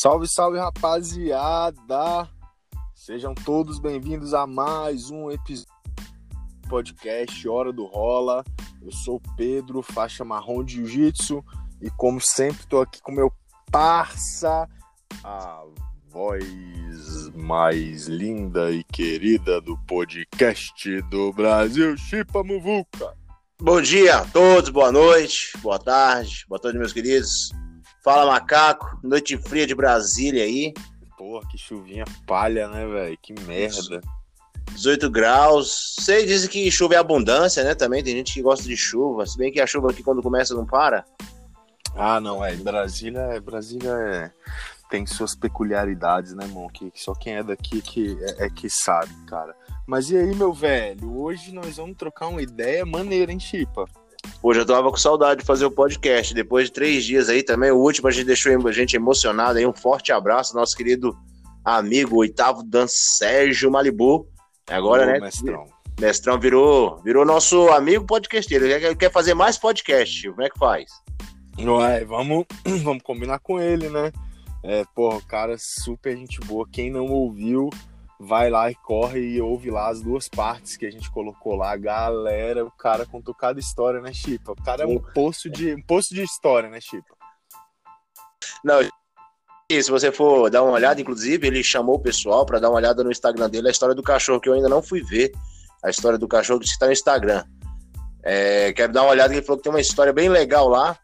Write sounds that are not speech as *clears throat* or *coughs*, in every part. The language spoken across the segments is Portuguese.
Salve, salve, rapaziada! Sejam todos bem-vindos a mais um episódio do podcast Hora do Rola. Eu sou Pedro, faixa marrom de Jiu-Jitsu, e como sempre, estou aqui com meu parça, a voz mais linda e querida do podcast do Brasil, Chipa Muvuca. Bom dia a todos, boa noite, boa tarde, boa tarde, meus queridos. Fala, macaco, noite fria de Brasília aí. Porra, que chuvinha palha, né, velho? Que merda. 18 graus. Vocês dizem que chuva é abundância, né? Também tem gente que gosta de chuva. Se bem que a chuva aqui quando começa não para. Ah, não, é. Brasília, Brasília é... tem suas peculiaridades, né, irmão? Que, que só quem é daqui que é, é, que sabe, cara. Mas e aí, meu velho? Hoje nós vamos trocar uma ideia maneira, hein, Chipa? Hoje eu tava com saudade de fazer o podcast. Depois de três dias aí também, o último a gente deixou a gente emocionado aí. Um forte abraço, nosso querido amigo, oitavo Dan Sérgio Malibu. Agora, Ô, né? Mestrão. Mestrão virou, virou nosso amigo podcasteiro. Ele quer fazer mais podcast. Como é que faz? Ué, vamos, *clears throat* vamos combinar com ele, né? É, porra, cara super gente boa. Quem não ouviu, vai lá e corre e ouve lá as duas partes que a gente colocou lá. Galera, o cara contou cada história, né, Chipa? O cara é um poço de, um poço de história, né, Chipa? Não, e se você for dar uma olhada, inclusive, ele chamou o pessoal para dar uma olhada no Instagram dele, a história do cachorro, que eu ainda não fui ver. A história do cachorro que está no Instagram. É, quero dar uma olhada, ele falou que tem uma história bem legal lá.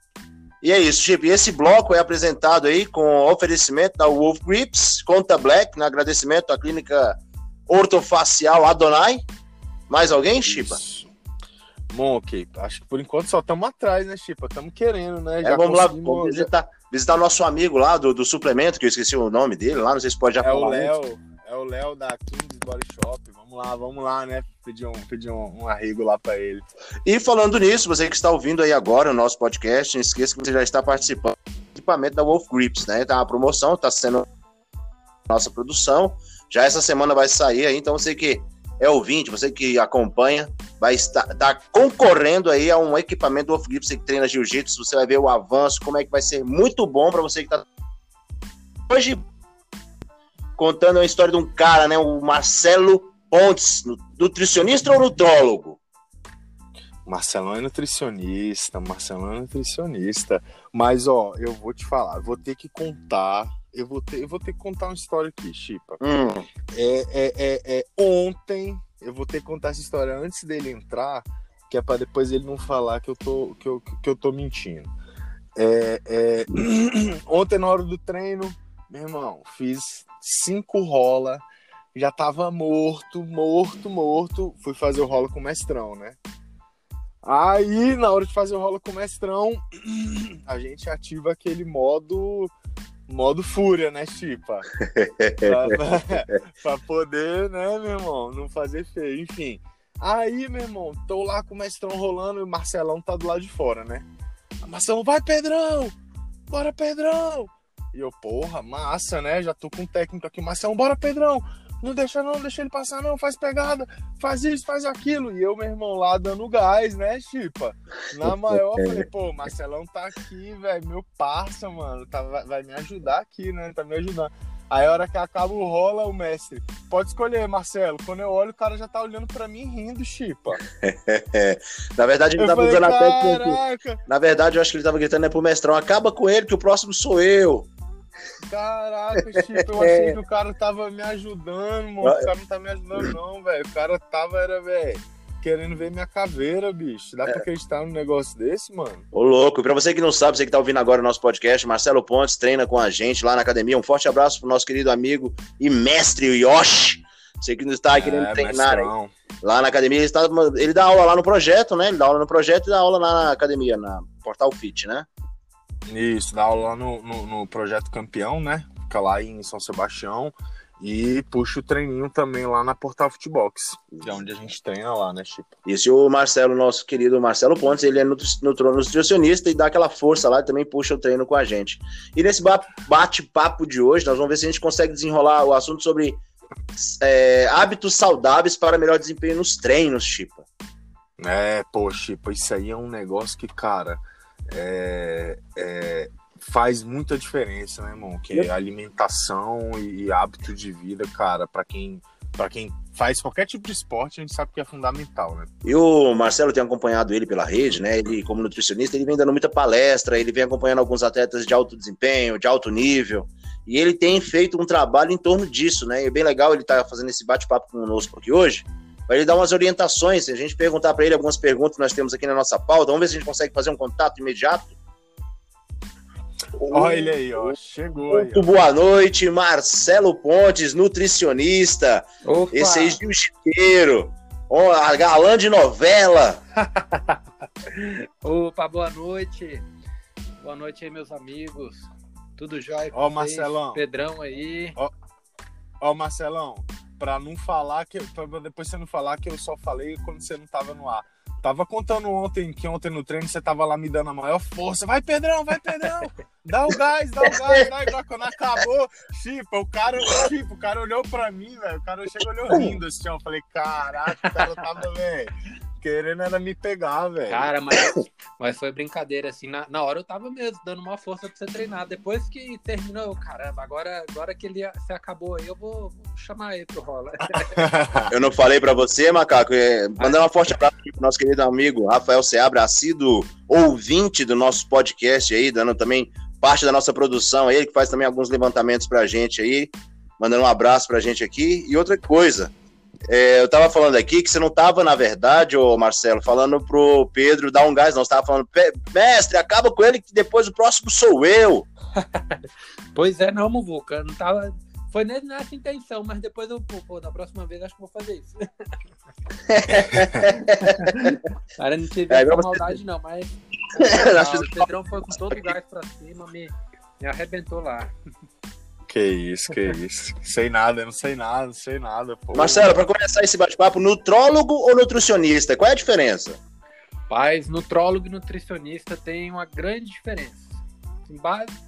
E é isso, Chip. E esse bloco é apresentado aí com oferecimento da Wolf Grips, Conta Black, no agradecimento à clínica ortofacial Adonai. Mais alguém, Chipa? Bom, ok. Acho que por enquanto só estamos atrás, né, Chipa? Estamos querendo, né? É, vamos lá vamos visitar, visitar nosso amigo lá do, do suplemento, que eu esqueci o nome dele lá, não sei se pode já é falar. O Léo, é o Léo da Kings Body Shop. Vamos lá, vamos lá, né? Pedir um, pedir um, um arrego lá para ele. E falando nisso, você que está ouvindo aí agora o nosso podcast, não esqueça que você já está participando do equipamento da Wolf Grips, né? Tá uma promoção, tá sendo nossa produção. Já essa semana vai sair aí, então você que é ouvinte, você que acompanha, vai estar tá concorrendo aí a um equipamento do Wolf Grips, você que treina jiu-jitsu, você vai ver o avanço, como é que vai ser muito bom para você que está hoje contando a história de um cara, né? O Marcelo Pontes, nutricionista ou nutrólogo? Marcelão é nutricionista, Marcelão é nutricionista. Mas, ó, eu vou te falar, vou ter que contar. Eu vou ter, eu vou ter que contar uma história aqui, Chipa. Hum. É, é, é, é, ontem, eu vou ter que contar essa história antes dele entrar, que é para depois ele não falar que eu tô, que eu, que eu tô mentindo. É, é... *clears throat* ontem, na hora do treino, meu irmão, fiz cinco rola, já tava morto, morto, morto. Fui fazer o rola com o mestrão, né? Aí, na hora de fazer o rola com o mestrão, *clears throat* a gente ativa aquele modo modo fúria, né, Chipa? *laughs* pra, *laughs* pra, poder, né, meu irmão, não fazer feio, enfim. Aí, meu irmão, tô lá com o mestrão rolando e o Marcelão tá do lado de fora, né? A Marcelão, vai, Pedrão! Bora, Pedrão! E eu, porra, massa, né? Já tô com um técnico aqui, Marcelo, bora, Pedrão! Não deixa não, deixa ele passar não, faz pegada, faz isso, faz aquilo. E eu, meu irmão, lá dando gás, né, Chipa? Na *laughs* maior, falei, pô, Marcelão tá aqui, velho, meu parça, mano, tá, vai, vai me ajudar aqui, né? Tá me ajudando. Aí a hora que acaba o rola, o mestre, pode escolher, Marcelo. Quando eu olho, o cara já tá olhando pra mim rindo, chipa. *laughs* Na verdade, ele eu tava falei, usando até. Na verdade, eu acho que ele tava gritando né, pro mestrão: acaba com ele, que o próximo sou eu. Caraca, tipo, eu achei que o cara tava me ajudando, mano. O cara não tá me ajudando, não, velho. O cara tava, era, velho, querendo ver minha caveira, bicho. Dá é. pra acreditar num negócio desse, mano? Ô, louco. E pra você que não sabe, você que tá ouvindo agora o nosso podcast, Marcelo Pontes treina com a gente lá na academia. Um forte abraço pro nosso querido amigo e mestre, Yoshi. Você que não está querendo é, treinar aí. Lá na academia, ele, está, ele dá aula lá no projeto, né? Ele dá aula no projeto e dá aula lá na academia, na Portal Fit, né? Isso, dá aula lá no, no, no, projeto Campeão, né? Fica lá em São Sebastião. E puxa o treininho também lá na Portal Footbox, que é onde a gente treina lá, né, Chico? Isso, e o Marcelo, nosso querido Marcelo Pontes, ele é nutricionista e dá aquela força lá e também puxa o treino com a gente. E nesse bate-papo de hoje, nós vamos ver se a gente consegue desenrolar o assunto sobre é, hábitos saudáveis para melhor desempenho nos treinos, Chipa. É, pô, Chipa, isso aí é um negócio que, cara, é, é, faz muita diferença, né, irmão? Que é alimentação e, hábito de vida, cara, para quem para quem faz qualquer tipo de esporte, a gente sabe que é fundamental, né? E o Marcelo tem acompanhado ele pela rede, né? Ele, como nutricionista, ele vem dando muita palestra, ele vem acompanhando alguns atletas de alto desempenho, de alto nível, e ele tem feito um trabalho em torno disso, né? E é bem legal ele estar tá fazendo esse bate-papo conosco aqui hoje, para ele dar umas orientações. Se a gente perguntar para ele algumas perguntas que nós temos aqui na nossa pauta, vamos ver se a gente consegue fazer um contato imediato Olha ele aí, ó. Chegou Muito aí, ó. boa noite, Marcelo Pontes, nutricionista. Opa. Esse aí de chiqueiro. Ó, a galã de novela. *laughs* Opa, boa noite. Boa noite aí, meus amigos. Tudo jóia Ó, Marcelão. Pedrão aí. Ó, ó, Marcelão, pra não falar que. Pra depois você não falar que eu só falei quando você não tava no ar. Tava contando ontem que ontem no treino você tava lá me dando a maior força. Vai, Pedrão, vai, Pedrão! *laughs* Dá o gás, dá o gás, dá igual quando acabou. Chipa, o cara, tipo, o cara olhou pra mim, velho. O cara chegou olhou rindo assim, ó. Eu falei, caraca, o cara tava, velho querendo era me pegar, velho. Cara, *coughs* mas, mas foi brincadeira, assim. Na, na hora eu tava mesmo dando uma força pra você treinar. Depois que terminou, caramba, agora, agora que ele se acabou aí, eu vou, vou chamar ele pro rola. *laughs* eu não falei pra você, Macaco. É, mandar uma forte abraço pro nosso querido amigo Rafael Seabra, assíduo ouvinte do nosso podcast aí, dando também parte da nossa produção, ele que faz também alguns levantamentos pra gente aí, mandando um abraço pra gente aqui. E outra coisa, é, eu tava falando aqui que você não tava, na verdade, ô Marcelo, falando pro Pedro dar um gás, não. Você tava falando, mestre, acaba com ele que depois o próximo sou eu. *laughs* pois é, não, Muvuca. Não tava. Foi nessa intenção, mas depois eu, pô, da próxima vez acho que vou fazer isso. *laughs* Cara, não tive é, maldade, você... não, mas. *laughs* o Pedrão foi com todo o gás pra cima, me, me arrebentou lá. Que isso, que isso. sei nada, não sei nada, não sei nada. Pô. Marcelo, para começar esse bate-papo, nutrólogo ou nutricionista? Qual é a diferença? Paz, nutrólogo e nutricionista tem uma grande diferença.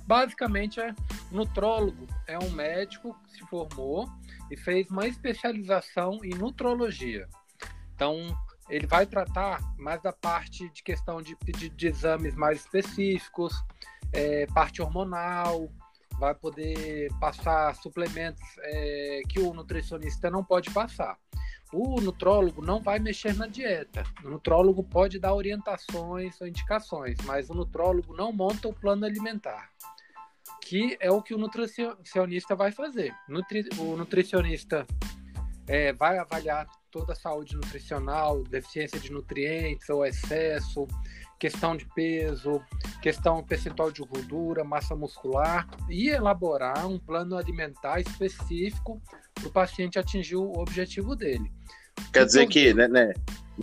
Basicamente, é, nutrólogo é um médico que se formou e fez uma especialização em nutrologia. Então, ele vai tratar mais da parte de questão de, de, de exames mais específicos, é, parte hormonal, vai poder passar suplementos é, que o nutricionista não pode passar. O nutrólogo não vai mexer na dieta. O nutrólogo pode dar orientações ou indicações, mas o nutrólogo não monta o plano alimentar, que é o que o nutricionista vai fazer. Nutri o nutricionista é, vai avaliar toda a saúde nutricional, deficiência de nutrientes ou excesso, questão de peso, questão percentual de gordura, massa muscular e elaborar um plano alimentar específico para o paciente atingir o objetivo dele. Quer dizer então, que, né, né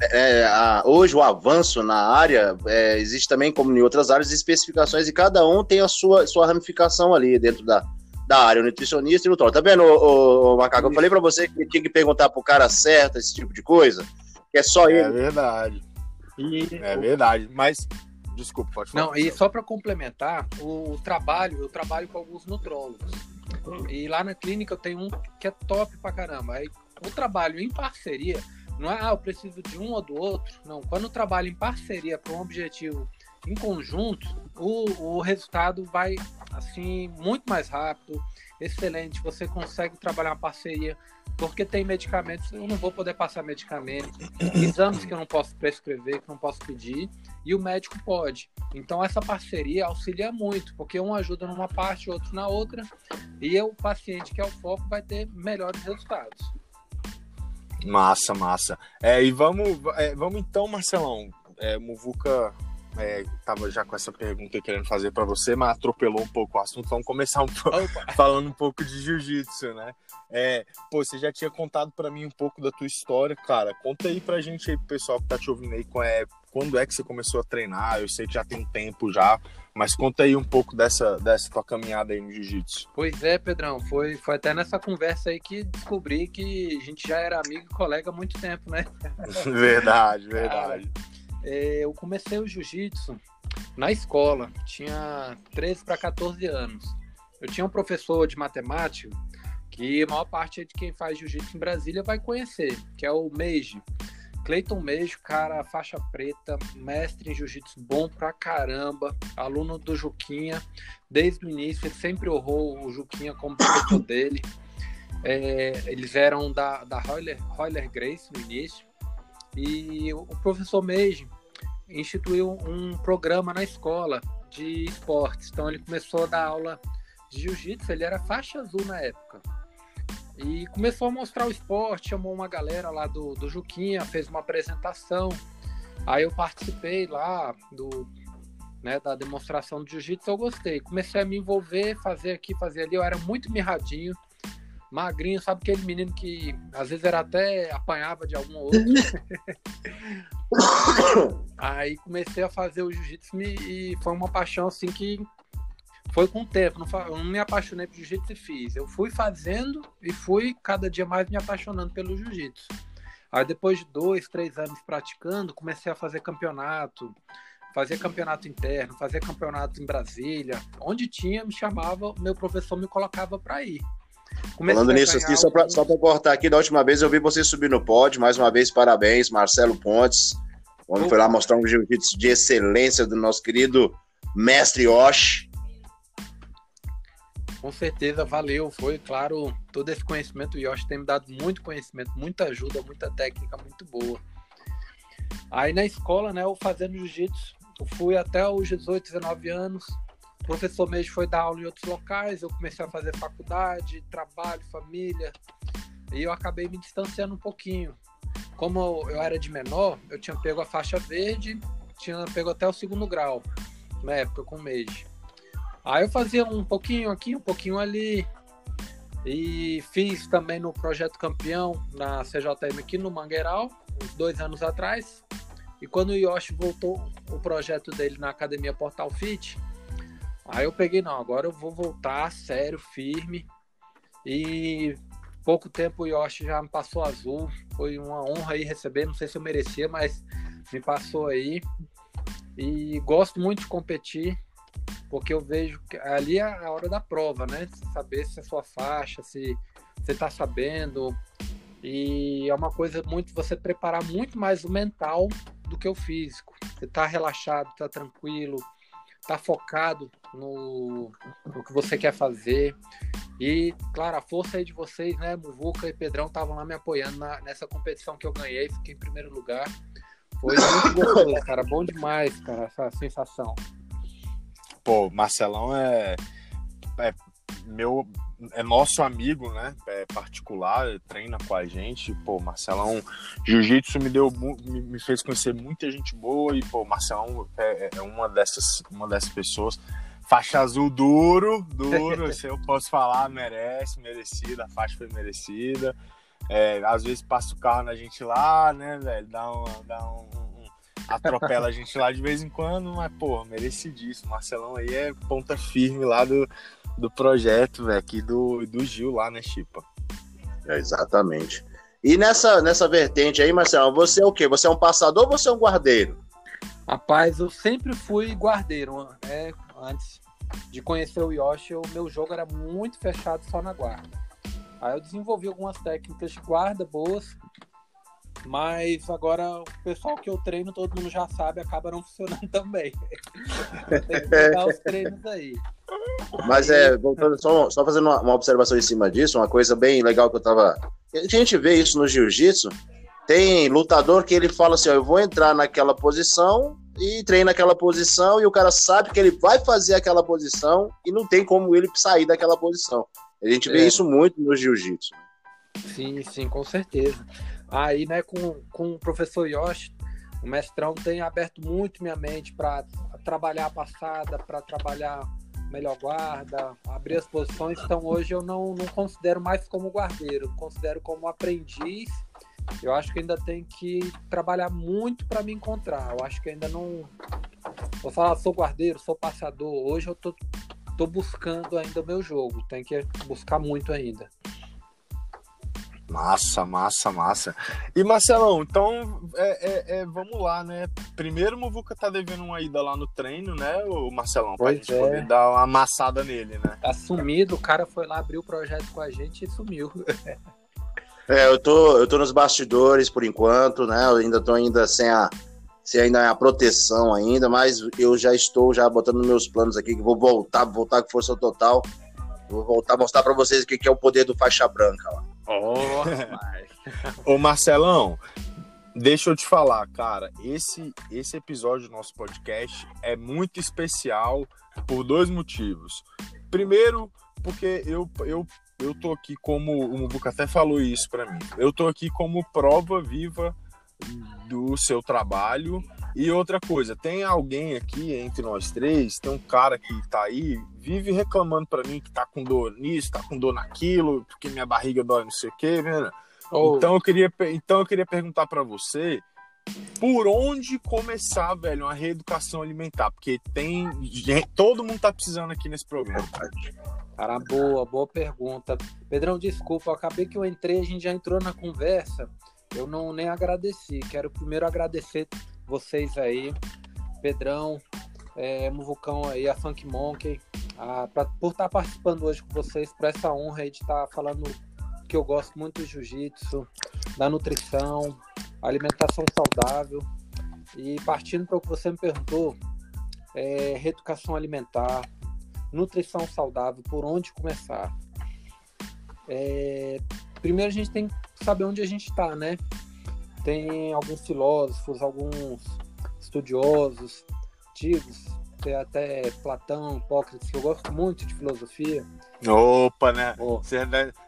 é, a, hoje o avanço na área é, existe também, como em outras áreas, especificações e cada um tem a sua, sua ramificação ali dentro da, da área, o nutricionista e o nutrólogo. Tá vendo, o, Macaco? Eu falei para você que tinha que perguntar pro cara certo esse tipo de coisa, que é só é ele. É verdade. E, é verdade, mas desculpa, pode falar. Não, e só para complementar, o trabalho, eu trabalho com alguns nutrólogos. E lá na clínica eu tenho um que é top pra caramba. Aí, o trabalho em parceria, não é, ah, eu preciso de um ou do outro. Não, quando eu trabalho em parceria para um objetivo em conjunto, o, o resultado vai assim muito mais rápido, excelente. Você consegue trabalhar uma parceria porque tem medicamentos, eu não vou poder passar medicamentos, exames que eu não posso prescrever, que não posso pedir, e o médico pode. Então essa parceria auxilia muito, porque um ajuda numa parte, outro na outra, e o paciente que é o foco vai ter melhores resultados. Massa, massa. É, e vamos, é, vamos então, Marcelão. É, Muvuca é, tava já com essa pergunta querendo fazer para você, mas atropelou um pouco o assunto. Vamos começar um pouco, *laughs* falando um pouco de jiu-jitsu, né? É, pô, você já tinha contado para mim um pouco da tua história, cara. Conta aí pra gente aí, pro pessoal que tá te ouvindo aí, é, quando é que você começou a treinar? Eu sei que já tem um tempo já, mas conta aí um pouco dessa, dessa tua caminhada aí no jiu-jitsu. Pois é, Pedrão, foi, foi até nessa conversa aí que descobri que a gente já era amigo e colega há muito tempo, né? *laughs* verdade, verdade. Cara, é, eu comecei o jiu-jitsu na escola, tinha 13 para 14 anos. Eu tinha um professor de matemática que a maior parte de quem faz jiu-jitsu em Brasília vai conhecer, que é o Meiji. Cleiton Meijo, cara, faixa preta, mestre em jiu-jitsu bom pra caramba, aluno do Juquinha, desde o início, ele sempre honrou o Juquinha como professor dele. É, eles eram da, da Royler, Royler Grace no início, e o professor Meijo instituiu um programa na escola de esportes. Então ele começou a dar aula de jiu-jitsu, ele era faixa azul na época. E começou a mostrar o esporte, chamou uma galera lá do, do Juquinha, fez uma apresentação. Aí eu participei lá do, né, da demonstração de jiu-jitsu, eu gostei. Comecei a me envolver, fazer aqui, fazer ali. Eu era muito mirradinho, magrinho, sabe aquele menino que às vezes era até apanhava de algum outro. *laughs* Aí comecei a fazer o jiu-jitsu e foi uma paixão assim que foi com o tempo, não, eu não me apaixonei por jiu-jitsu e fiz. Eu fui fazendo e fui cada dia mais me apaixonando pelo jiu-jitsu. Aí depois de dois, três anos praticando, comecei a fazer campeonato, fazer campeonato interno, fazer campeonato em Brasília. Onde tinha, me chamava, meu professor me colocava para ir. Comecei Falando nisso aqui, só para só cortar aqui, da última vez eu vi você subir no pódio, mais uma vez, parabéns, Marcelo Pontes. O homem foi lá mostrar um jiu-jitsu de excelência do nosso querido mestre Osh. Com certeza, valeu. Foi, claro, todo esse conhecimento. O Yoshi tem me dado muito conhecimento, muita ajuda, muita técnica muito boa. Aí na escola, né, eu fazendo jiu-jitsu, eu fui até os 18, 19 anos. O professor mesmo foi dar aula em outros locais, eu comecei a fazer faculdade, trabalho, família. E eu acabei me distanciando um pouquinho. Como eu era de menor, eu tinha pego a faixa verde, tinha pego até o segundo grau, na época com o mês. Aí eu fazia um pouquinho aqui, um pouquinho ali. E fiz também no Projeto Campeão, na CJM aqui no Mangueiral, uns dois anos atrás. E quando o Yoshi voltou o projeto dele na Academia Portal Fit, aí eu peguei, não, agora eu vou voltar sério, firme. E pouco tempo o Yoshi já me passou azul. Foi uma honra aí receber, não sei se eu merecia, mas me passou aí. E gosto muito de competir porque eu vejo que ali é a hora da prova, né? Saber se é sua faixa, se você está sabendo. E é uma coisa muito você preparar muito mais o mental do que o físico. Você está relaxado, está tranquilo, está focado no, no, que você quer fazer. E, claro, a força aí de vocês, né? Muvuca e Pedrão estavam lá me apoiando na, nessa competição que eu ganhei, fiquei em primeiro lugar. Foi muito *coughs* gostoso, cara. Bom demais, cara, essa sensação pô, Marcelão é, é meu é nosso amigo, né? É particular, treina com a gente. Pô, Marcelão, jiu-jitsu me deu me, me, fez conhecer muita gente boa e pô, Marcelão é, é, uma dessas uma dessas pessoas. Faixa azul duro, duro, se *laughs* eu posso falar, merece, merecida, a faixa foi merecida. É, às vezes passa o carro na gente lá, né, velho? Dá, uma, dá um, atropela a gente lá de vez em quando, mas, pô, merecidíssimo. Marcelão aí é ponta firme lá do, do projeto, velho, aqui do, do Gil lá, né, Chipa? É, exatamente. E nessa, nessa vertente aí, Marcelo, você é o quê? Você é um passador ou você é um guardeiro? Rapaz, eu sempre fui guardeiro. É, antes de conhecer o Yoshi, o meu jogo era muito fechado só na guarda. Aí eu desenvolvi algumas técnicas de guarda boas, mas agora o pessoal que eu treino, todo mundo já sabe, acaba não funcionando *laughs* também. Tem que pegar os treinos aí. Mas é, voltando, só, só fazendo uma, uma, observação em cima disso, uma coisa bem legal que eu tava. A gente vê isso no jiu-jitsu. Tem lutador que ele fala assim: ó, eu vou entrar naquela posição e treina naquela posição, e o cara sabe que ele vai fazer aquela posição e não tem como ele sair daquela posição. A gente vê é. isso muito no jiu-jitsu. Sim, sim, com certeza. Aí, né, com, com o professor Yoshi, o mestrão tem aberto muito minha mente para trabalhar a passada, para trabalhar melhor guarda, abrir as posições. Então hoje eu não, não considero mais como guardeiro, considero como aprendiz. Eu acho que ainda tem que trabalhar muito para me encontrar. Eu acho que ainda não. Vou falar, sou guardeiro, sou passador. Hoje eu tô, tô buscando ainda o meu jogo. Tem que buscar muito ainda. Massa, massa, massa. E Marcelão, então é, é, é, vamos lá, né? Primeiro o Muvuca tá devendo uma ida lá no treino, né, o Marcelão? Pra pois gente é. poder dar uma amassada nele, né? Tá sumido, o cara foi lá, abriu o projeto com a gente e sumiu. É, eu tô, eu tô nos bastidores por enquanto, né? Eu ainda tô ainda sem a, sem ainda a proteção ainda, mas eu já estou já botando meus planos aqui que vou voltar, voltar com força total. Vou voltar a mostrar para vocês o que é o poder do faixa branca lá. Oh, *laughs* Ô Marcelão, deixa eu te falar, cara, esse esse episódio do nosso podcast é muito especial por dois motivos. Primeiro, porque eu, eu eu tô aqui como o Mubuca até falou isso para mim. Eu tô aqui como prova viva do seu trabalho. E outra coisa, tem alguém aqui entre nós três, tem um cara que tá aí, vive reclamando para mim que tá com dor nisso, tá com dor naquilo, porque minha barriga dói não sei o quê, né? Oh. Então eu queria, então eu queria perguntar para você, por onde começar, velho, uma reeducação alimentar? Porque tem. Todo mundo tá precisando aqui nesse programa. Cara, boa, boa pergunta. Pedrão, desculpa, eu acabei que eu entrei, a gente já entrou na conversa. Eu não nem agradeci. Quero primeiro agradecer vocês aí, Pedrão, é, Muvucão aí, a Funk Monkey, a, pra, por estar tá participando hoje com vocês, por essa honra aí de estar tá falando que eu gosto muito do jiu-jitsu, da nutrição, alimentação saudável. E partindo para o que você me perguntou, é, reeducação alimentar, nutrição saudável, por onde começar? É, primeiro a gente tem que saber onde a gente está, né? Tem alguns filósofos, alguns estudiosos antigos, tem até Platão, Hipócrates, que eu gosto muito de filosofia. Opa, né? Oh.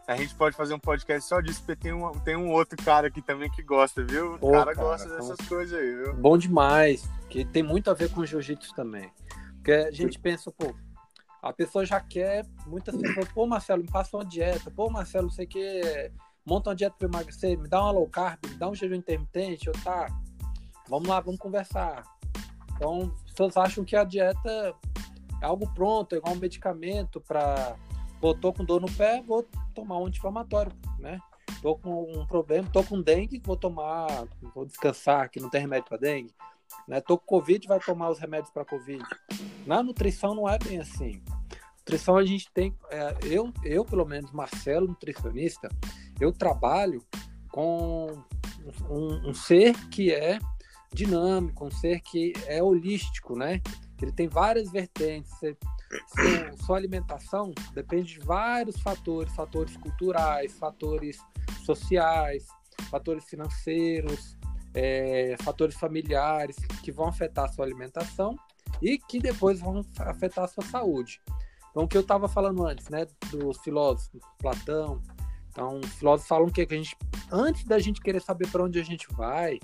a gente pode fazer um podcast só disso, porque tem um, tem um outro cara aqui também que gosta, viu? O cara, cara, gosta dessas então... coisas aí, viu? Bom demais, que tem muito a ver com jiu-jitsu também. Porque a gente pensa, pô, a pessoa já quer, muitas pessoas, pô, Marcelo, me passa uma dieta, pô, Marcelo, não sei o que, monta uma dieta para emagrecer, me dá uma low carb, me dá um jejum intermitente, eu tá, vamos lá, vamos conversar. Então, as pessoas acham que a dieta é algo pronto, é igual um medicamento para, tô com dor no pé, vou tomar um anti-inflamatório, né? Tô com um problema, tô com dengue, vou tomar, vou descansar, que não tem remédio para dengue. Né? Tô com Covid, vai tomar os remédios para Covid. Na nutrição não é bem assim. Nutrição a gente tem, é, eu, eu pelo menos, Marcelo, nutricionista, eu trabalho com um, um, ser que é dinâmico, um ser que é holístico, né? Ele tem várias vertentes. Você, sua alimentação depende de vários fatores, fatores culturais, fatores sociais, fatores financeiros, é, fatores familiares que vão afetar a sua alimentação e que depois vão afetar a sua saúde. Então, o que eu estava falando antes, né, dos filósofos, Platão. Então, os filósofos falam que a gente, antes da gente querer saber para onde a gente vai,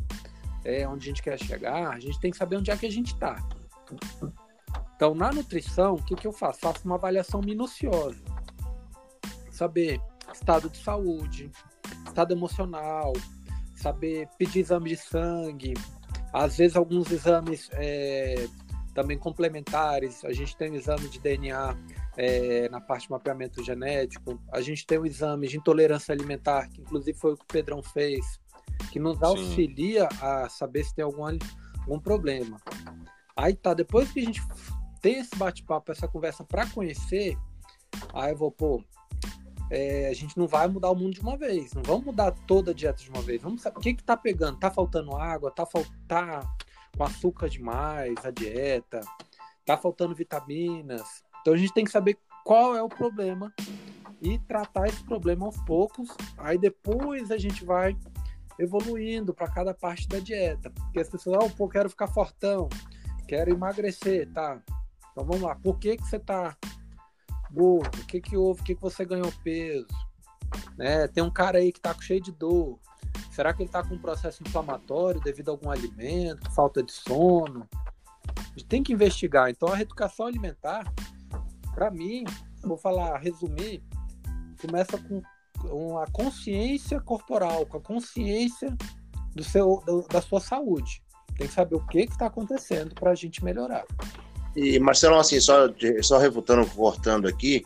é, onde a gente quer chegar, a gente tem que saber onde é que a gente está. Então, na nutrição, o que, que eu faço? Faço uma avaliação minuciosa. Saber estado de saúde, estado emocional, saber pedir exame de sangue, às vezes alguns exames é, também complementares. A gente tem o exame de DNA é, na parte de mapeamento genético, a gente tem o exame de intolerância alimentar, que inclusive foi o que o Pedrão fez, que nos auxilia Sim. a saber se tem algum, algum problema. Aí tá, depois que a gente tem esse bate-papo, essa conversa para conhecer, aí eu vou, pô, é, a gente não vai mudar o mundo de uma vez, não vamos mudar toda a dieta de uma vez. Vamos saber o que que tá pegando? Tá faltando água? Tá faltar com açúcar demais a dieta? Tá faltando vitaminas? Então a gente tem que saber qual é o problema e tratar esse problema aos poucos. Aí depois a gente vai evoluindo para cada parte da dieta. Porque as pessoas, oh, pô, quero ficar fortão, quero emagrecer, tá? Então vamos lá, por que, que você tá gordo? O que que houve? O que que você ganhou peso? Né? Tem um cara aí que tá cheio de dor. Será que ele tá com um processo inflamatório devido a algum alimento, falta de sono? A gente tem que investigar. Então a reeducação alimentar, para mim, vou falar, resumir, começa com uma consciência corporal, com a consciência do seu, do, da sua saúde. Tem que saber o que está acontecendo para a gente melhorar. E, Marcelo, assim, só, só refutando, cortando aqui,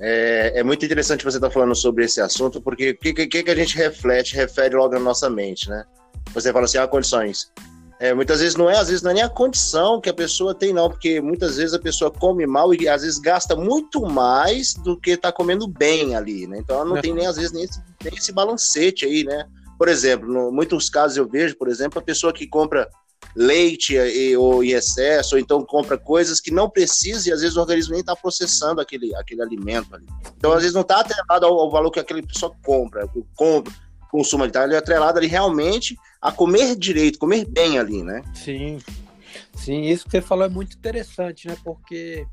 é, é muito interessante você estar tá falando sobre esse assunto, porque o que, que, que a gente reflete, refere logo na nossa mente, né? Você fala assim, há condições É, muitas vezes não é, às vezes não é nem a condição que a pessoa tem, não, porque muitas vezes a pessoa come mal e às vezes gasta muito mais do que está comendo bem ali, né? Então ela não é. tem nem, às vezes, nem esse, nem esse balancete aí, né? Por exemplo, em muitos casos eu vejo, por exemplo, a pessoa que compra leite e, ou em excesso, ou então compra coisas que não precisa e às vezes o organismo nem está processando aquele, aquele alimento ali. Então, às vezes, não está atrelado ao, ao, valor que aquela pessoa compra, compra consumo ali, tá? Ele é atrelado ali realmente a comer direito, comer bem ali, né? Sim. Sim, isso que você falou é muito interessante, né? Porque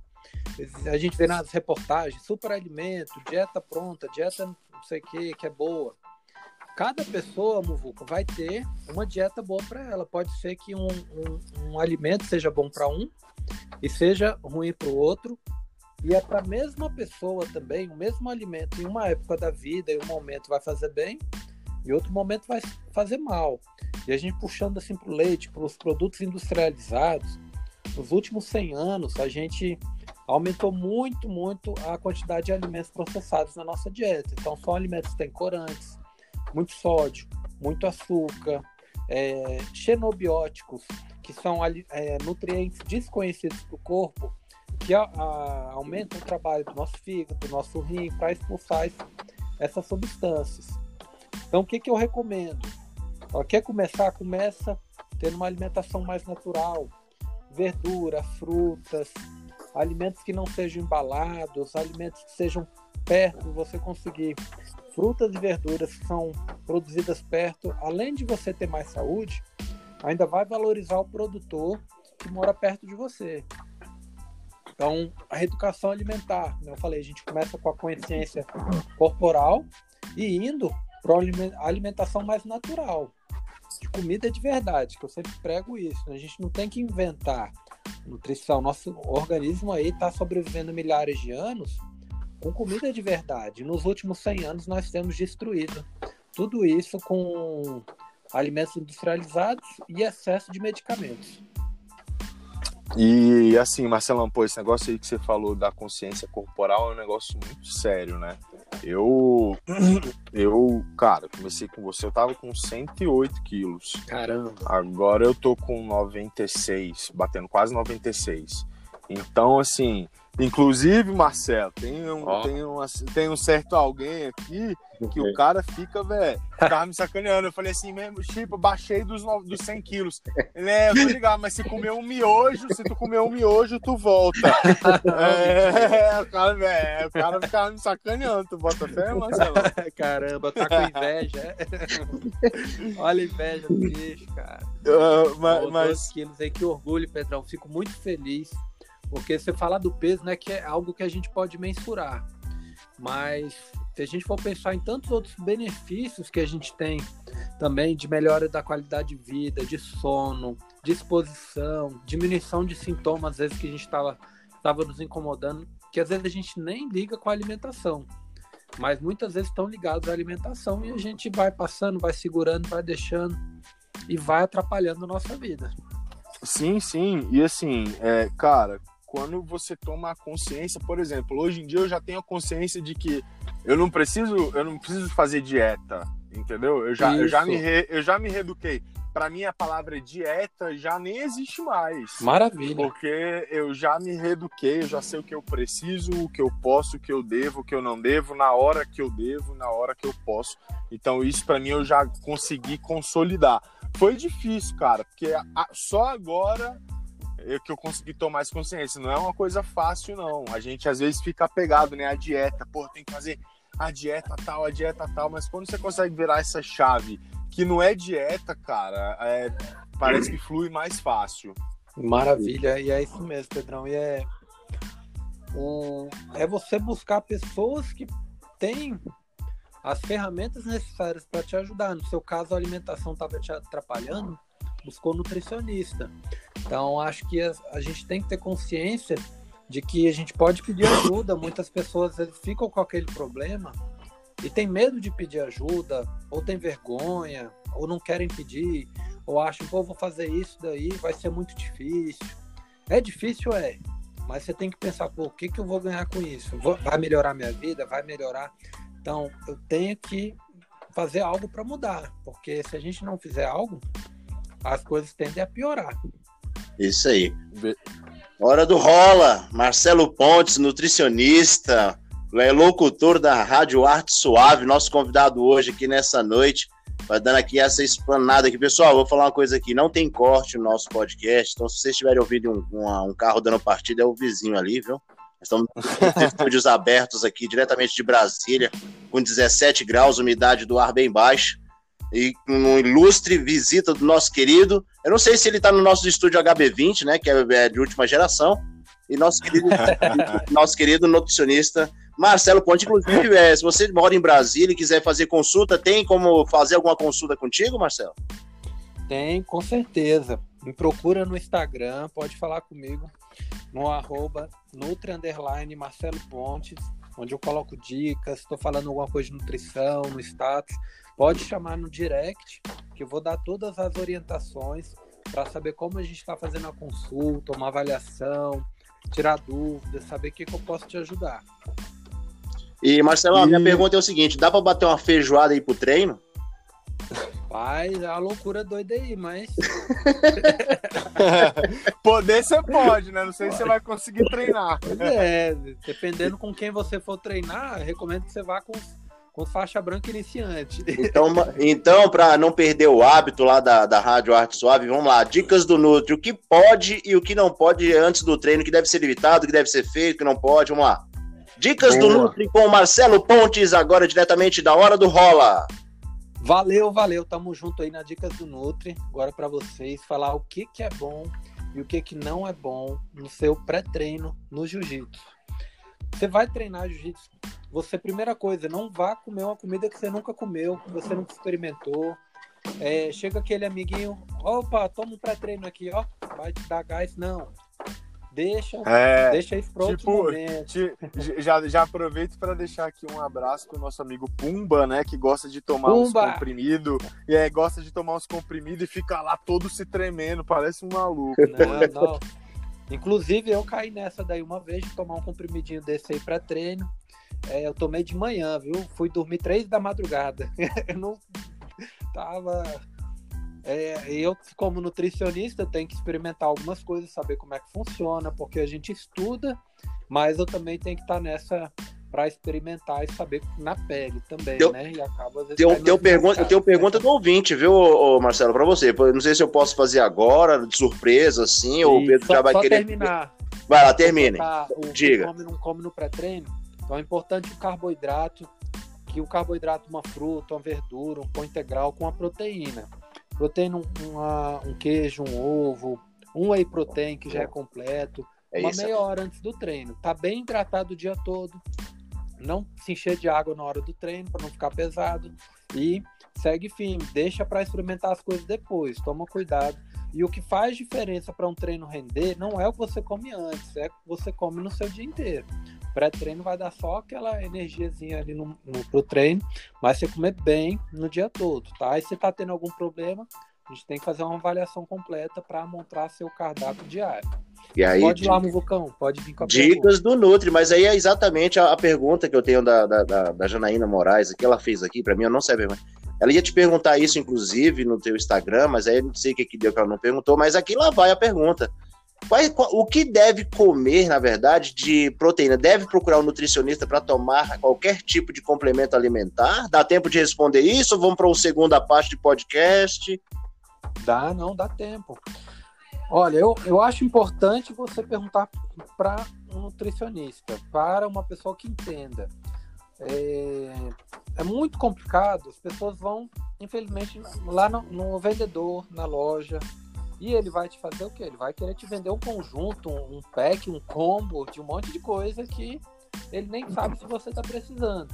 a gente vê nas reportagens, superalimento, dieta pronta, dieta não sei o que, que é boa. Cada pessoa, Muvuca, vai ter uma dieta boa para ela. Pode ser que um, um, um alimento seja bom para um e seja ruim para o outro. E é para a mesma pessoa também, o mesmo alimento em uma época da vida e um momento vai fazer bem em outro momento vai fazer mal. E a gente puxando assim para o leite, para os produtos industrializados, nos últimos 100 anos a gente aumentou muito, muito a quantidade de alimentos processados na nossa dieta. Então são alimentos que têm corantes, muito sódio, muito açúcar, é, xenobióticos, que são é, nutrientes desconhecidos para o corpo, que a, a, aumentam o trabalho do nosso fígado, do nosso rim, para expulsar essas substâncias. Então, o que, que eu recomendo? Ó, quer começar? Começa tendo uma alimentação mais natural. Verdura, frutas, alimentos que não sejam embalados, alimentos que sejam perto, você conseguir frutas e verduras que são produzidas perto, além de você ter mais saúde, ainda vai valorizar o produtor que mora perto de você. Então, a reeducação alimentar, como eu falei, a gente começa com a consciência corporal e indo para alimentação mais natural, de comida de verdade, que eu sempre prego isso. Né? A gente não tem que inventar nutrição. Nosso organismo aí está sobrevivendo milhares de anos com comida de verdade. Nos últimos 100 anos nós temos destruído tudo isso com alimentos industrializados e excesso de medicamentos. E assim, Marcelão, pô, esse negócio aí que você falou da consciência corporal é um negócio muito sério, né? Eu, eu, cara, comecei com você, eu tava com 108 quilos. Caramba. Agora eu tô com 96, batendo quase 96. Então, assim, Inclusive, Marcelo, tem um, oh. tem, uma, tem um certo alguém aqui que o cara fica, velho, tava me *laughs* sacaneando. Eu falei assim mesmo, tipo, baixei dos, dos 100 quilos. Ele é, eu tô ligado, mas se comer um miojo, se tu comer um miojo, tu volta. *laughs* é, o cara, velho, o cara ficava me sacaneando. Tu bota fé, Marcelo? *laughs* Caramba, tá com inveja. Olha a inveja do bicho, cara. Uh, mas, mas... quilos aí, que orgulho, Pedrão. Fico muito feliz porque você falar do peso, né, que é algo que a gente pode mensurar. Mas se a gente for pensar em tantos outros benefícios que a gente tem também de melhora da qualidade de vida, de sono, disposição, diminuição de sintomas, às vezes que a gente estava tava nos incomodando, que às vezes a gente nem liga com a alimentação, mas muitas vezes estão ligados à alimentação e a gente vai passando, vai segurando, vai deixando e vai atrapalhando a nossa vida. Sim, sim. E assim, é, cara, quando você toma a consciência, por exemplo, hoje em dia eu já tenho a consciência de que eu não preciso, eu não preciso fazer dieta, entendeu? Eu já, eu já me re, eu já me reeduquei. Para mim a palavra dieta já nem existe mais. Maravilha. Porque eu já me reeduquei, eu já sei o que eu preciso, o que eu posso, o que eu devo, o que eu não devo, na hora que eu devo, na hora que eu posso. Então isso para mim eu já consegui consolidar. Foi difícil, cara, porque só agora eu, que eu consegui tomar mais consciência. Não é uma coisa fácil, não. A gente às vezes fica apegado, né? A dieta, pô, tem que fazer a dieta tal, a dieta tal, mas quando você consegue virar essa chave que não é dieta, cara, é, parece que flui mais fácil. Maravilha, e é isso mesmo, Pedrão. E é, um, é você buscar pessoas que têm as ferramentas necessárias para te ajudar. No seu caso, a alimentação estava te atrapalhando, buscou nutricionista. Então, acho que a, a, gente tem que ter consciência de que a gente pode pedir ajuda. Muitas pessoas ficam com aquele problema e tem medo de pedir ajuda, ou tem vergonha, ou não querem pedir, ou acham, pô, vou fazer isso daí, vai ser muito difícil. É difícil, é, mas você tem que pensar, pô, o que, que eu vou ganhar com isso? Vai melhorar minha vida? Vai melhorar? Então, eu tenho que fazer algo para mudar, porque se a gente não fizer algo, as coisas tendem a piorar. Isso aí. Hora do rola. Marcelo Pontes, nutricionista, é locutor da Rádio Arte Suave, nosso convidado hoje aqui nessa noite. Vai dando aqui essa explanada aqui. Pessoal, vou falar uma coisa aqui. Não tem corte no nosso podcast, então se vocês estiverem ouvindo um, um carro dando partida, é o vizinho ali, viu? Estamos *laughs* com estúdios abertos aqui, diretamente de Brasília, com 17 graus, umidade do ar bem baixa. E uma ilustre visita do nosso querido. Eu não sei se ele está no nosso estúdio HB20, né? Que é de última geração. E nosso querido, *laughs* nosso querido nutricionista Marcelo Ponte, inclusive, é, se você mora em Brasília e quiser fazer consulta, tem como fazer alguma consulta contigo, Marcelo? Tem, com certeza. Me procura no Instagram, pode falar comigo no arroba Nutri Marcelo Pontes, onde eu coloco dicas, estou falando alguma coisa de nutrição, no status. Pode chamar no direct, que eu vou dar todas as orientações para saber como a gente está fazendo a consulta, uma avaliação, tirar dúvidas, saber o que, que eu posso te ajudar. E, Marcelo, e... a minha pergunta é o seguinte: dá para bater uma feijoada aí pro treino? Pai, é uma loucura doida aí, mas. *laughs* Poder você pode, né? Não sei se você vai conseguir treinar. Pois é, dependendo com quem você for treinar, recomendo que você vá com, com faixa branca iniciante. *laughs* Então, então para não perder o hábito lá da, da Rádio Arte Suave, vamos lá. Dicas do Nutri: o que pode e o que não pode antes do treino, o que deve ser evitado, o que deve ser feito, o que não pode. Vamos lá. Dicas Boa. do Nutri com Marcelo Pontes, agora diretamente da Hora do Rola. Valeu, valeu. Tamo junto aí na Dicas do Nutri. Agora para vocês falar o que, que é bom e o que, que não é bom no seu pré-treino no jiu-jitsu. Você vai treinar jiu-jitsu, você, primeira coisa, não vá comer uma comida que você nunca comeu, que você nunca experimentou. É, chega aquele amiguinho, opa, toma um pré-treino aqui, ó, vai te dar gás. Não, Deixa, é, deixa isso para tipo. Te, já, já aproveito para deixar aqui um abraço pro nosso amigo Pumba, né? Que gosta de tomar Pumba. uns comprimidos. E é, gosta de tomar uns comprimidos e fica lá todo se tremendo, parece um maluco. Não, não. Inclusive, eu caí nessa daí uma vez de tomar um comprimidinho desse aí para treino. É, eu tomei de manhã, viu? Fui dormir três da madrugada. *laughs* eu não tava é, eu, como nutricionista, tenho que experimentar algumas coisas, saber como é que funciona, porque a gente estuda, mas eu também tenho que estar nessa para experimentar e saber na pele também, eu, né? E acaba teu, teu pergunta, eu tenho pergunta do ouvinte, viu, Marcelo, para você. Não sei se eu posso fazer agora, de surpresa, assim, ou o Pedro só, já vai querer. terminar. Vai lá, termine. O, Diga. Come, não come no pré-treino. Então é importante o carboidrato, que o carboidrato, uma fruta, uma verdura, um pão integral com a proteína. Proteína, uma, um queijo, um ovo, um whey protein que já é completo, é uma isso. meia hora antes do treino. Tá bem hidratado o dia todo, não se encher de água na hora do treino para não ficar pesado e segue firme, deixa para experimentar as coisas depois, toma cuidado. E o que faz diferença para um treino render não é o que você come antes, é o que você come no seu dia inteiro. Pré-treino vai dar só aquela energiazinha ali no, no, pro treino, mas você comer bem no dia todo, tá? E se tá tendo algum problema, a gente tem que fazer uma avaliação completa para montar seu cardápio diário. E aí, pode ir lá no Vulcão, pode vir com a Dicas pergunta. do Nutri, mas aí é exatamente a, a pergunta que eu tenho da, da, da, Janaína Moraes, que ela fez aqui, para mim eu não sei vergonha. Ela ia te perguntar isso, inclusive, no teu Instagram, mas aí não sei o que, que deu que ela não perguntou, mas aqui lá vai a pergunta. Qual, qual, o que deve comer, na verdade, de proteína? Deve procurar um nutricionista para tomar qualquer tipo de complemento alimentar? Dá tempo de responder isso vamos para uma segunda parte de podcast? Dá, não, dá tempo. Olha, eu, eu acho importante você perguntar para um nutricionista, para uma pessoa que entenda. É, é muito complicado, as pessoas vão, infelizmente, lá no, no vendedor, na loja, e ele vai te fazer o quê? Ele vai querer te vender um conjunto, um pack, um combo de um monte de coisa que ele nem sabe se você está precisando.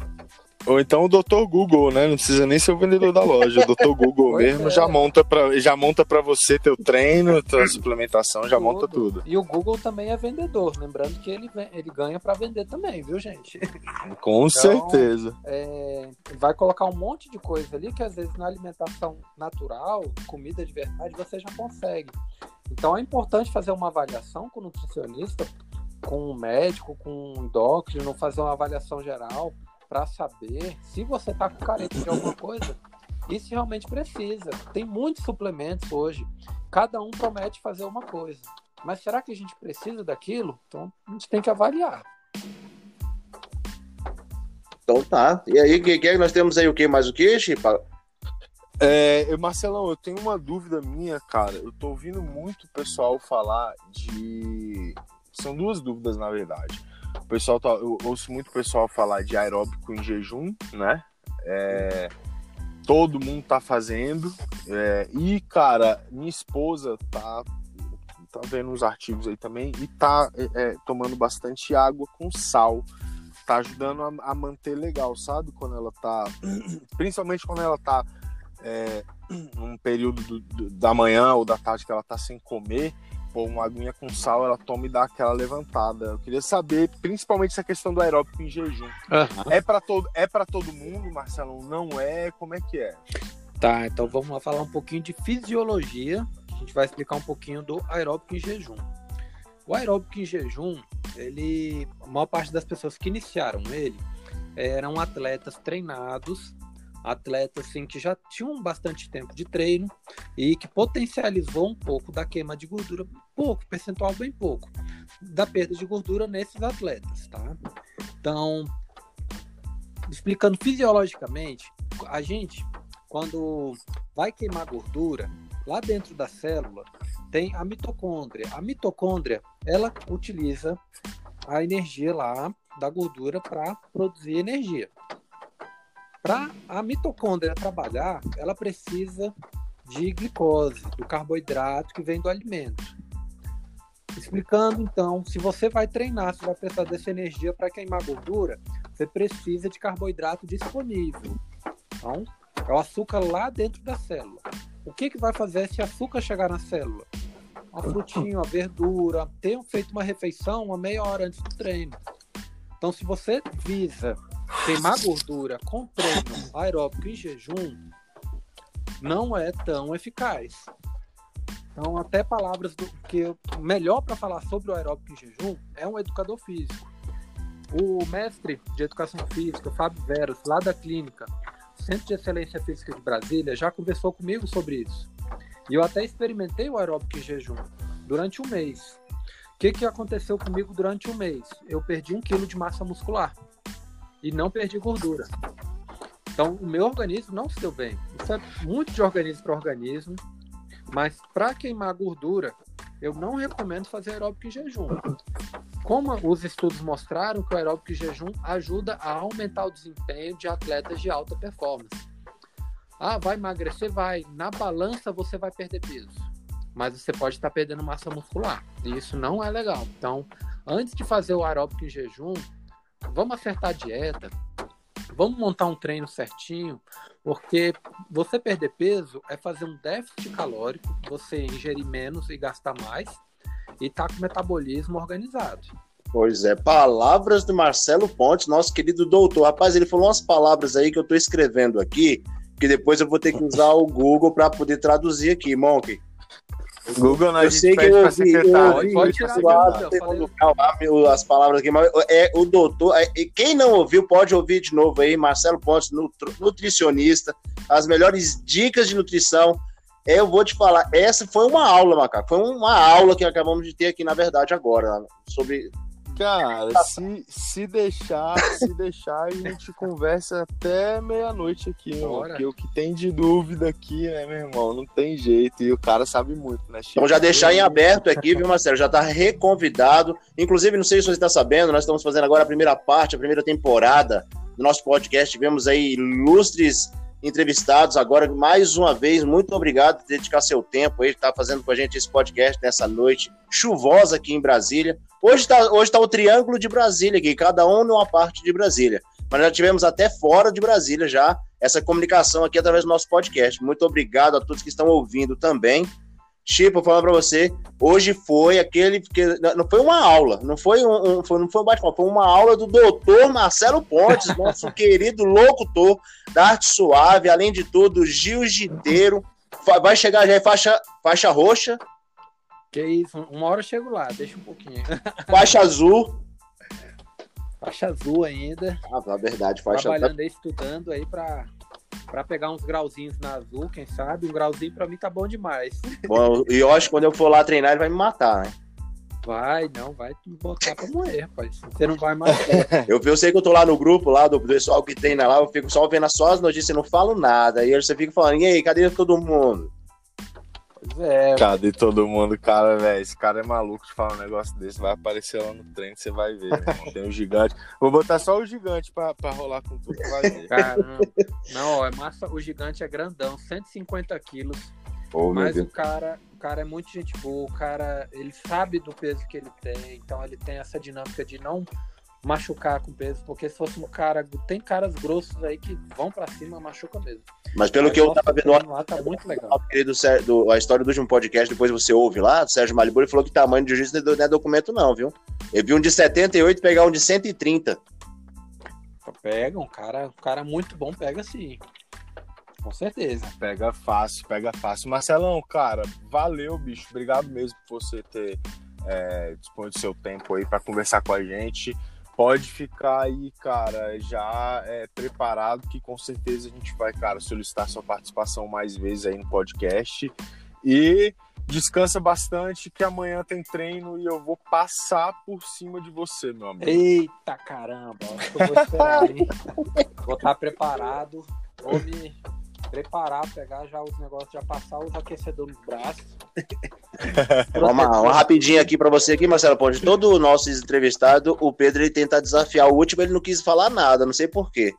Ou então o Dr. Google, né? Não precisa nem ser o vendedor da loja. O Dr. Google mesmo é. já monta para já monta para você teu treino, tua suplementação, já tudo. monta tudo. E o Google também é vendedor, lembrando que ele, ele ganha para vender também, viu, gente? Com então, certeza. É, vai colocar um monte de coisa ali que às vezes na alimentação natural, comida de verdade, você já consegue. Então é importante fazer uma avaliação com o nutricionista, com o médico, com o endócrino, fazer uma avaliação geral para saber se você está com carência de alguma coisa, e se realmente precisa. Tem muitos suplementos hoje, cada um promete fazer uma coisa. Mas será que a gente precisa daquilo? Então a gente tem que avaliar. Então tá. E aí, que, que nós temos aí o que mais o que, Chipa? É, Marcelão, eu tenho uma dúvida minha, cara. Eu tô ouvindo muito pessoal falar de. São duas dúvidas, na verdade. O pessoal tá... Eu ouço muito pessoal falar de aeróbico em jejum, né? É... Todo mundo tá fazendo. É... E, cara, minha esposa tá tá vendo uns artigos aí também e tá é, é, tomando bastante água com sal. Tá ajudando a, a, manter legal, sabe? Quando ela tá. *clears throat* Principalmente quando ela tá é, *clears throat* num período do, do, da manhã ou da tarde que ela tá sem comer, pô, uma aguinha com sal, ela toma e dá aquela levantada. Eu queria saber, principalmente essa questão do aeróbico em jejum. Uhum. É para todo, é para todo mundo, Marcelo? Não é? Como é que é? Tá, então vamos lá falar um pouquinho de fisiologia a gente vai explicar um pouquinho do aeróbico em jejum. O aeróbico em jejum, ele, a maior parte das pessoas que iniciaram ele eram atletas treinados, atletas assim, que já tinham bastante tempo de treino e que potencializou um pouco da queima de gordura, pouco, percentual bem pouco, da perda de gordura nesses atletas, tá? Então, explicando fisiologicamente, a gente, quando vai queimar gordura, lá dentro da célula tem a mitocôndria. A mitocôndria, ela utiliza a energia lá da gordura para produzir energia. Para a mitocôndria trabalhar, ela precisa de glicose, do carboidrato que vem do alimento. Explicando então, se você vai treinar, se vai precisar dessa energia para queimar gordura, você precisa de carboidrato disponível. Então, é o açúcar lá dentro da célula. O que, que vai fazer esse açúcar chegar na célula? A frutinha, a verdura, tenham feito uma refeição uma meia hora antes do treino. Então, se você visa queimar gordura com treino aeróbico em jejum, não é tão eficaz. Então, até palavras do que melhor para falar sobre o aeróbico em jejum é um educador físico. O mestre de educação física, Fábio Veras, lá da clínica, Centro de Excelência Física de Brasília já conversou comigo sobre isso. E eu até experimentei o aeróbico em jejum durante um mês. O que, que aconteceu comigo durante um mês? Eu perdi um quilo de massa muscular e não perdi gordura. Então, o meu organismo não se deu bem. Isso é muito de organismo para organismo, mas para queimar gordura, eu não recomendo fazer aeróbico em jejum. Como os estudos mostraram que o aeróbico em jejum ajuda a aumentar o desempenho de atletas de alta performance. Ah, vai emagrecer? Vai. Na balança você vai perder peso. Mas você pode estar perdendo massa muscular. E isso não é legal. Então, antes de fazer o aeróbico em jejum, vamos acertar a dieta. Vamos montar um treino certinho, porque você perder peso é fazer um déficit calórico, você ingerir menos e gastar mais, e tá com o metabolismo organizado. Pois é, palavras do Marcelo Pontes, nosso querido doutor. Rapaz, ele falou umas palavras aí que eu tô escrevendo aqui, que depois eu vou ter que usar o Google para poder traduzir aqui, Monk. Google, né? Eu sei que eu ouvi, eu ouvi pode tirar lá, as palavras aqui, mas é o doutor. É, quem não ouviu, pode ouvir de novo aí, Marcelo Pontes, nutricionista, as melhores dicas de nutrição eu vou te falar, essa foi uma aula, Macaco. Foi uma aula que acabamos de ter aqui, na verdade, agora, sobre. Cara, se, se deixar, se deixar, a gente conversa até meia-noite aqui, meu, porque o que tem de dúvida aqui, né, meu irmão, não tem jeito, e o cara sabe muito, né, Chico? Então já deixar em aberto aqui, viu, Marcelo? Já tá reconvidado. Inclusive, não sei se você tá sabendo, nós estamos fazendo agora a primeira parte, a primeira temporada do nosso podcast. Tivemos aí ilustres entrevistados agora, mais uma vez, muito obrigado por dedicar seu tempo aí, estar tá fazendo com a gente esse podcast nessa noite chuvosa aqui em Brasília. Hoje está hoje tá o Triângulo de Brasília aqui, cada um numa parte de Brasília. Mas já tivemos até fora de Brasília já essa comunicação aqui através do nosso podcast. Muito obrigado a todos que estão ouvindo também. Chico, falando para você, hoje foi aquele que não foi uma aula, não foi um, um foi, não foi um bate-papo, foi uma aula do doutor Marcelo Pontes, *laughs* nosso querido locutor da arte suave, além de tudo, jiu-jiteiro, vai chegar já em faixa, faixa roxa. Que isso, uma hora eu chego lá, deixa um pouquinho. *laughs* Faixa azul. Faixa azul ainda. Ah, na verdade, faixa Trabalhando aí, estudando aí para Pra pegar uns grauzinhos na azul, quem sabe? Um grauzinho pra mim tá bom demais. *laughs* Bom, e eu acho que quando eu for lá treinar, ele vai me matar, né? Vai, não, vai botar pra morrer, rapaz. Você não vai mais. *laughs* eu, eu sei que eu tô lá no grupo lá do pessoal que treina lá, eu fico só vendo só as notícias, não falo nada. Aí você fica falando, e aí, cadê todo mundo? É. Cadê todo mundo, cara, velho? Esse cara é maluco de falar um negócio desse. Vai aparecer lá no treino, você vai ver. Tem um gigante. Vou botar só o gigante pra, pra rolar com tudo, vai ver. Caramba. Não, ó, é massa. O gigante é grandão, 150 quilos. Oh, mas o cara, o cara é muito gente boa, o cara, ele sabe do peso que ele tem, então ele tem essa dinâmica de não machucar com peso, porque se fosse um cara, tem caras grossos aí que vão para cima, machuca mesmo. Mas pelo Mas que eu tava vendo lá, tá muito legal. Do, a história do último podcast, depois você ouve lá, do Sérgio Malibu, ele falou que tamanho de jiu-jitsu não é documento não, viu? Ele viu um de 78 pegar um de 130. Pega, um cara, um cara muito bom pega sim. Com certeza. Pega fácil, pega fácil. Marcelão, cara, valeu, bicho. Obrigado mesmo por você ter é, disponível seu tempo aí para conversar com a gente pode ficar aí, cara, já é, preparado que com certeza a gente vai, cara, solicitar sua participação mais vezes aí no podcast. E descansa bastante que amanhã tem treino e eu vou passar por cima de você, meu amigo. Eita caramba, eu vou esperar aí. *laughs* vou estar preparado. Vou me preparar, pegar já os negócios, já passar os aquecedores nos braços. *laughs* uma, uma rapidinha aqui para você aqui, Marcelo Ponte. Todo o nosso entrevistado, o Pedro ele tenta desafiar. O último ele não quis falar nada, não sei porquê.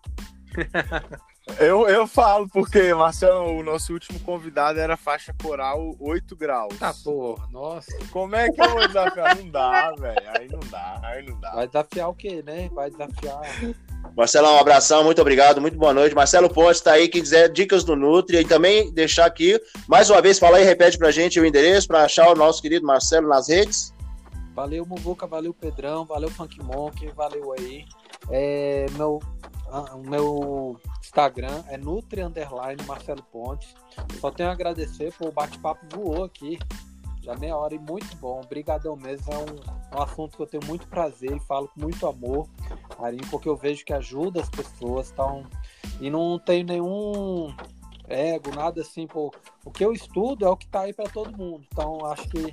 *laughs* Eu, eu falo, porque, Marcelo, o nosso último convidado era faixa coral 8 graus. Tá, porra, nossa. Como é que eu vou desafiar? Não dá, velho. Aí não dá, aí não dá. Vai desafiar o quê, né? Vai desafiar. Marcelo, um abração, muito obrigado, muito boa noite. Marcelo Ponte tá aí, quem quiser dicas do Nutri, e também deixar aqui, mais uma vez, fala aí, repete pra gente o endereço para achar o nosso querido Marcelo nas redes. Valeu, Muvuca, valeu, Pedrão, valeu, Funk Monk, valeu aí. É, meu o meu Instagram é Nutri Underline Marcelo Pontes. Só tenho a agradecer, por o bate-papo voou aqui. Já meia hora e muito bom. Obrigadão mesmo. É um, um, assunto que eu tenho muito prazer e falo com muito amor, carinho, porque eu vejo que ajuda as pessoas. Tão, e não tenho nenhum ego, nada assim. Pô, o que eu estudo é o que está aí para todo mundo. Então, acho que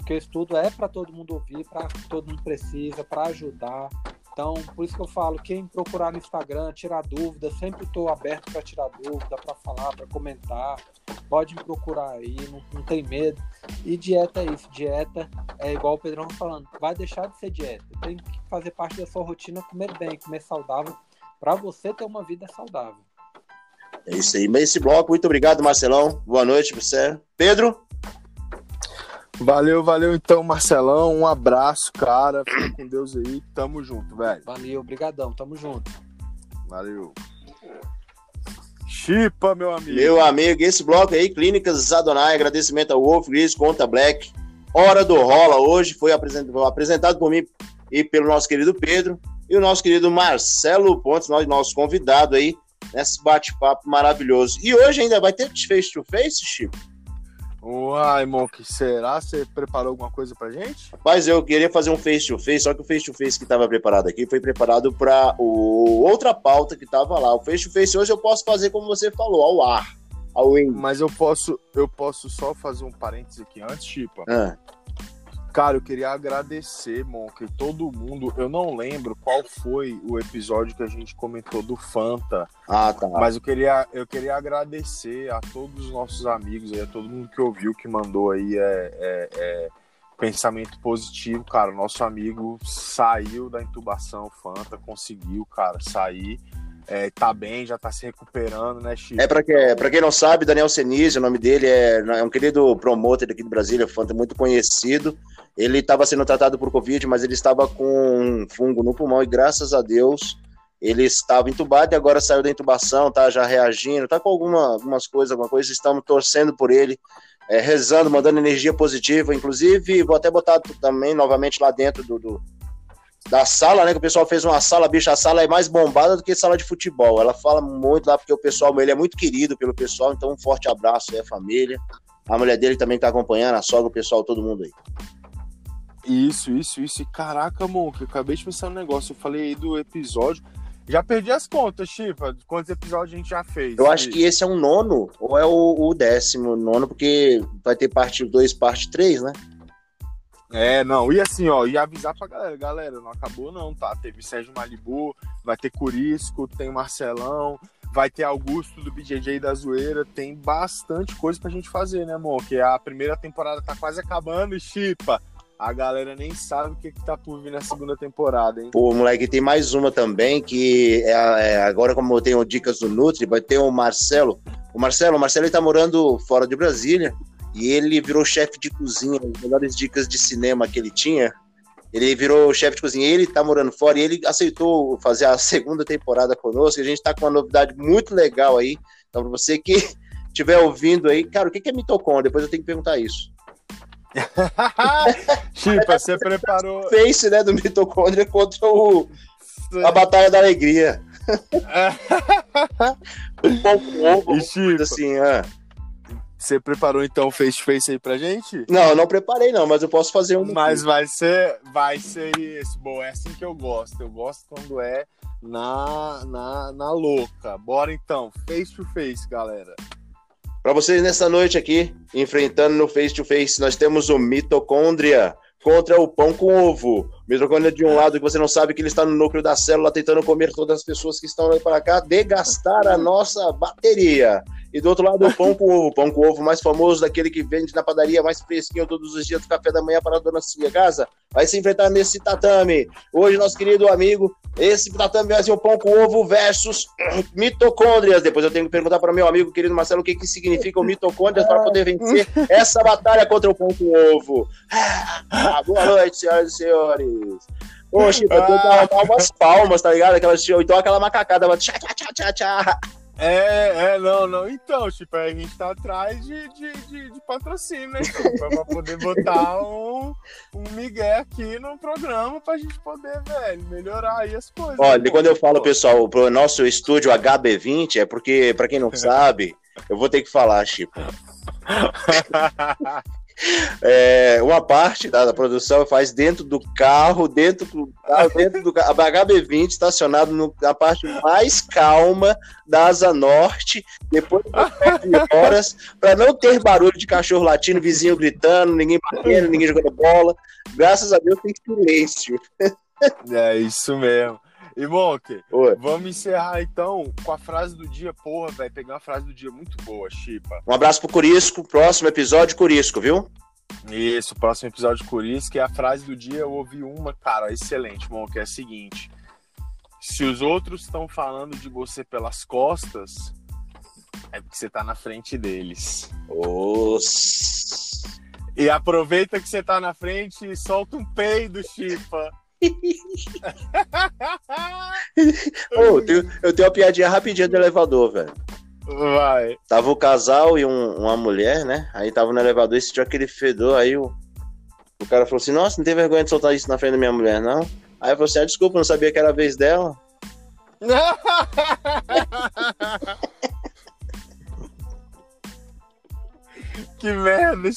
o que eu estudo é para todo mundo ouvir, para todo mundo precisa, para ajudar. Então, por isso que eu falo, quem procurar no Instagram, tirar dúvida, sempre estou aberto para tirar dúvida, para falar, para comentar. Pode me procurar aí, não, não, tem medo. E dieta é isso, dieta é igual o Pedrão falando, vai deixar de ser dieta. Tem que fazer parte da sua rotina, comer bem, comer saudável, para você ter uma vida saudável. É isso aí. Esse bloco, muito obrigado, Marcelão. Boa noite para você. Pedro? Valeu, valeu então, Marcelão. Um abraço, cara. Fica com Deus aí. Tamo junto, velho. Valeu, obrigadão. Tamo junto. Valeu. Chipa, meu amigo. Meu amigo, esse bloco aí, Clínicas Adonai, agradecimento ao Wolf Gris, Conta Black. Hora do Rola hoje foi apresentado, apresentado por mim e pelo nosso querido Pedro e o nosso querido Marcelo Pontes, nosso convidado aí, nesse bate-papo maravilhoso. E hoje ainda vai ter face-to-face, -face, Chico? Uai, Monk, será que você preparou alguma coisa pra gente? Mas eu queria fazer um face-to-face, só que o face-to-face que estava preparado aqui foi preparado para outra pauta que estava lá. O face-to-face hoje eu posso fazer como você falou, ao ar. Ao in. Mas eu posso, eu posso só fazer um parênteses aqui antes, Chipa. Ah. Cara, eu queria agradecer, Monk, todo mundo. Eu não lembro qual foi o episódio que a gente comentou do Fanta. Ah, tá. Mas eu queria, eu queria agradecer a todos os nossos amigos aí, a todo mundo que ouviu, que mandou aí é, é, é, pensamento positivo, cara. Nosso amigo saiu da intubação Fanta, conseguiu, cara, sair é, tá bem, já tá se recuperando, né, Chico? É, pra, que, pra quem não sabe, Daniel Senise, o nome dele é, é um querido promotor aqui de Brasília, fã muito conhecido. Ele estava sendo tratado por Covid, mas ele estava com um fungo no pulmão e graças a Deus ele estava entubado e agora saiu da intubação, tá já reagindo, tá com alguma, algumas coisas, alguma coisa, estamos torcendo por ele, é, rezando, mandando energia positiva, inclusive vou até botar também novamente lá dentro do, do da sala, né? Que o pessoal fez uma sala, bicho, a sala é mais bombada do que sala de futebol. Ela fala muito lá porque o pessoal, ele é muito querido pelo pessoal, então um forte abraço aí à família. A mulher dele também tá acompanhando, a sogra, o pessoal, todo mundo aí. Isso, isso, isso. E caraca, amor, que eu acabei de pensar no negócio. Eu falei aí do episódio. Já perdi as contas, Chipa. Quantos episódios a gente já fez? Eu acho que esse é um nono, ou é o, o décimo nono, porque vai ter parte 2, parte 3, né? É, não, e assim, ó, e avisar pra galera, galera, não acabou não, tá? Teve Sérgio Malibu, vai ter Curisco, tem Marcelão, vai ter Augusto do BJJ da Zoeira, tem bastante coisa pra gente fazer, né, amor? Que a primeira temporada tá quase acabando e chipa. A galera nem sabe o que, que tá por vir na segunda temporada, hein? Pô, moleque, tem mais uma também que é, é, agora, como eu tenho dicas do Nutri, vai ter o Marcelo. O Marcelo, o Marcelo ele tá morando fora de Brasília e ele virou chefe de cozinha, as melhores dicas de cinema que ele tinha. Ele virou chefe de cozinha, ele tá morando fora e ele aceitou fazer a segunda temporada conosco. A gente tá com uma novidade muito legal aí. Então, pra você que *laughs* estiver ouvindo aí, cara, o que é mitocôndria? Depois eu tenho que perguntar isso. *laughs* Chipa, você preparou. *laughs* Face, né, do mitocôndria contra o. A Batalha da Alegria. um pouco Chipa, assim, ah. Você preparou então o face to face aí pra gente? Não, eu não preparei não, mas eu posso fazer um. Mas vai ser, vai ser isso. Bom, é assim que eu gosto. Eu gosto quando é na, na, na louca. Bora então, face to face, galera. Para vocês nessa noite aqui, enfrentando no face to face, nós temos o mitocôndria contra o pão com ovo. Mitocôndria de um lado que você não sabe que ele está no núcleo da célula tentando comer todas as pessoas que estão aí para cá, degastar a nossa bateria. E do outro lado, o pão com ovo. Pão com ovo mais famoso, daquele que vende na padaria mais fresquinho todos os dias do café da manhã para a dona Cia Casa. Vai se enfrentar nesse tatame. Hoje, nosso querido amigo, esse tatame vai ser o pão com ovo versus *clears throat* mitocôndrias. Depois eu tenho que perguntar para meu amigo querido Marcelo o que, que significa o mitocôndrias para poder vencer *laughs* essa batalha contra o pão com ovo. Ah, boa noite, senhoras e senhores. Poxa, eu tenho que umas palmas, tá ligado? Aquela, então aquela macacada, tchá, tchá, tchá, tchá, tchá. É, é, não, não. Então, tipo, a gente tá atrás de, de, de, de patrocínio, né, tipo, pra poder botar um, um migué aqui no programa pra gente poder, velho, melhorar aí as coisas. Olha, quando eu falo, pessoal, pro nosso estúdio HB20, é porque, pra quem não *laughs* sabe, eu vou ter que falar, Chico. *laughs* É, uma parte da, da, produção faz dentro do carro, dentro do carro, dentro do carro, HB20 estacionado no, na parte mais calma da Asa Norte, depois de *laughs* horas, para não ter barulho de cachorro latindo, vizinho gritando, ninguém batendo, ninguém jogando bola. Graças a Deus tem silêncio. É isso mesmo. E Monk, vamos encerrar então com a frase do dia. Porra, vai pegar uma frase do dia muito boa, Chipa. Um abraço pro Curisco, próximo episódio Curisco, viu? Isso, próximo episódio Curisco. E a frase do dia eu ouvi uma, cara, excelente, Monk, é a seguinte. Se os outros estão falando de você pelas costas, é porque você tá na frente deles. Os... E aproveita que você tá na frente e solta um peido, Chipa. Oh, eu, tenho, eu tenho uma piadinha rapidinha do elevador, velho. Vai. Tava o casal e um, uma mulher, né? Aí tava no elevador e sentiu aquele fedor. Aí o, o cara falou assim: Nossa, não tem vergonha de soltar isso na frente da minha mulher, não? Aí eu falei assim: ah, Desculpa, não sabia que era a vez dela. *laughs* Que merda.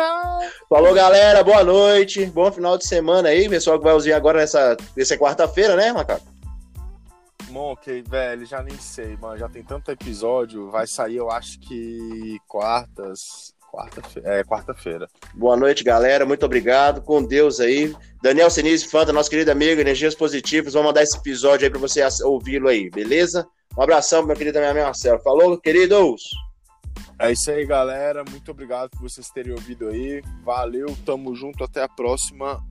*laughs* Falou, galera. Boa noite. Bom final de semana aí. Pessoal que vai ouvir agora nessa, nessa quarta-feira, né, Macaco? ok, velho, já nem sei, mano. Já tem tanto episódio. Vai sair, eu acho que quartas. Quarta-feira. É, quarta-feira. Boa noite, galera. Muito obrigado. Com Deus aí. Daniel Senise, fã da nosso querido amigo, Energias Positivas. Vamos mandar esse episódio aí pra você ouvi-lo aí, beleza? Um abração, meu querido amigo Marcelo. Falou, queridos! É isso aí, galera. Muito obrigado por vocês terem ouvido aí. Valeu, tamo junto, até a próxima.